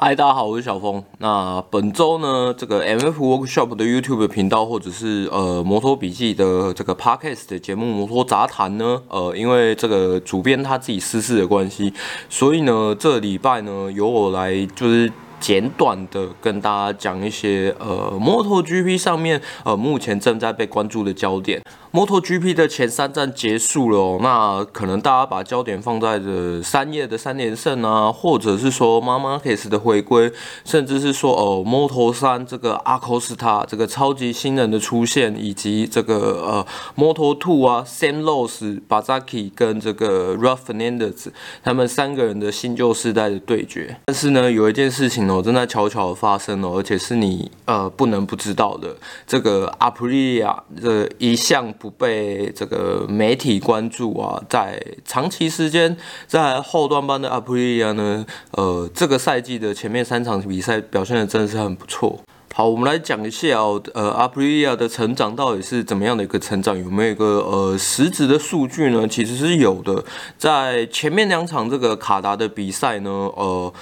嗨，大家好，我是小峰。那本周呢，这个 MF Workshop 的 YouTube 频道，或者是呃摩托笔记的这个 Podcast 的节目《摩托杂谈》呢，呃，因为这个主编他自己私事的关系，所以呢，这礼拜呢，由我来就是。简短的跟大家讲一些呃，MotoGP 上面呃目前正在被关注的焦点。MotoGP 的前三站结束了哦，那可能大家把焦点放在这三叶的三连胜啊，或者是说 Marc Marquez 的回归，甚至是说哦，Moto3 这个阿科斯塔这个超级新人的出现，以及这个呃 Moto2 啊，Sam Lowe、Bezzecchi 跟这个 Rafa Fernandez 他们三个人的新旧世代的对决。但是呢，有一件事情。正在悄悄发生哦，而且是你呃不能不知道的。这个 Aprilia 这一向不被这个媒体关注啊，在长期时间在后段班的 Aprilia 呢，呃，这个赛季的前面三场比赛表现的真的是很不错。好，我们来讲一下，呃，Aprilia 的成长到底是怎么样的一个成长？有没有一个呃实质的数据呢？其实是有的，在前面两场这个卡达的比赛呢，呃。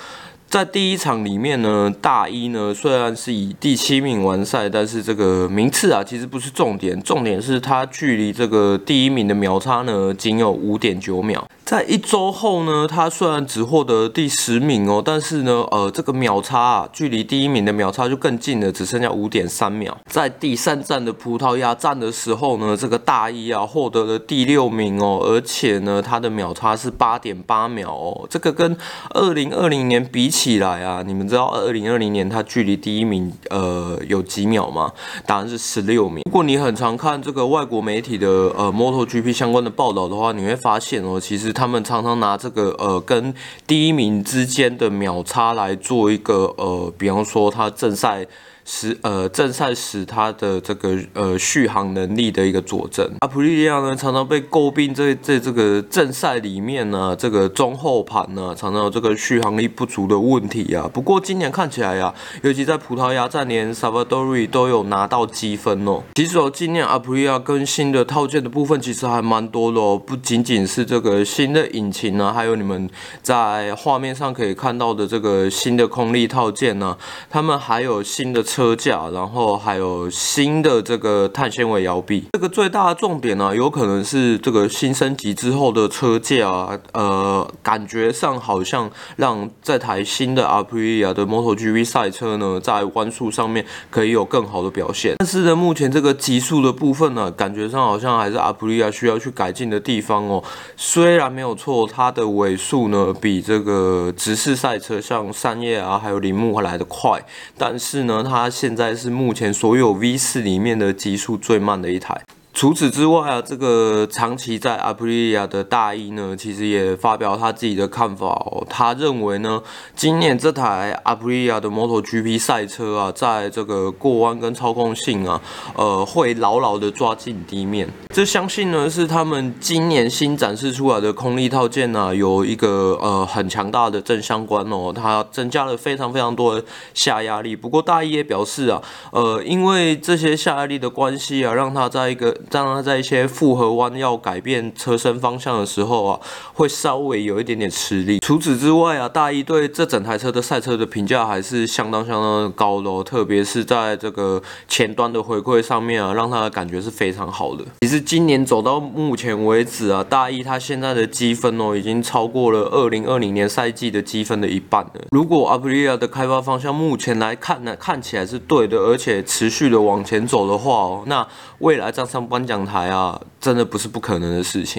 在第一场里面呢，大一呢虽然是以第七名完赛，但是这个名次啊其实不是重点，重点是他距离这个第一名的秒差呢仅有五点九秒。在一周后呢，他虽然只获得第十名哦，但是呢，呃，这个秒差啊，距离第一名的秒差就更近了，只剩下五点三秒。在第三站的葡萄牙站的时候呢，这个大一啊获得了第六名哦，而且呢，他的秒差是八点八秒哦，这个跟二零二零年比起起来啊，你们知道二零二零年它距离第一名呃有几秒吗？答案是十六秒。如果你很常看这个外国媒体的呃 MotoGP 相关的报道的话，你会发现哦，其实。他们常常拿这个呃跟第一名之间的秒差来做一个呃，比方说他正赛。使呃正赛时他的这个呃续航能力的一个佐证。阿普利亚呢常常被诟病在在这个正赛里面呢，这个中后盘呢常常有这个续航力不足的问题啊。不过今年看起来呀、啊，尤其在葡萄牙站连萨瓦多瑞都有拿到积分哦。其实哦，今年阿普利亚更新的套件的部分其实还蛮多的哦，不仅仅是这个新的引擎呢，还有你们在画面上可以看到的这个新的空力套件呢，他们还有新的。车架，然后还有新的这个碳纤维摇臂。这个最大的重点呢、有可能是这个新升级之后的车架，啊呃，感觉上好像让这台新的 Aprilia 的 MotoGP 赛车呢，在弯速上面可以有更好的表现。但是呢，目前这个极速的部分呢，感觉上好像还是 Aprilia 需要去改进的地方哦。虽然没有错，它的尾速呢比这个直式赛车像三叶啊，还有铃木来得快，但是呢，它它现在是目前所有 V 四里面的极速最慢的一台。除此之外啊，这个长期在阿普利亚的大一呢，其实也发表他自己的看法哦。他认为呢，今年这台阿普利亚的 MotoGP 赛车啊，在这个过弯跟操控性啊，呃，会牢牢的抓紧地面。这相信呢，是他们今年新展示出来的空力套件呢，有一个呃很强大的正相关哦。它增加了非常非常多的下压力。不过大一也表示啊，呃，因为这些下压力的关系啊，让它在一个当他在一些复合弯要改变车身方向的时候啊，会稍微有一点点吃力。除此之外啊，大一对这整台车的赛车的评价还是相当相当的高的哦，特别是在这个前端的回馈上面啊，让他的感觉是非常好的。其实今年走到目前为止啊，大一他现在的积分哦，已经超过了二零二零年赛季的积分的一半了。如果 Aprilia 的开发方向目前来看呢，看起来是对的，而且持续的往前走的话哦，那未来这三颁奖台啊，真的不是不可能的事情。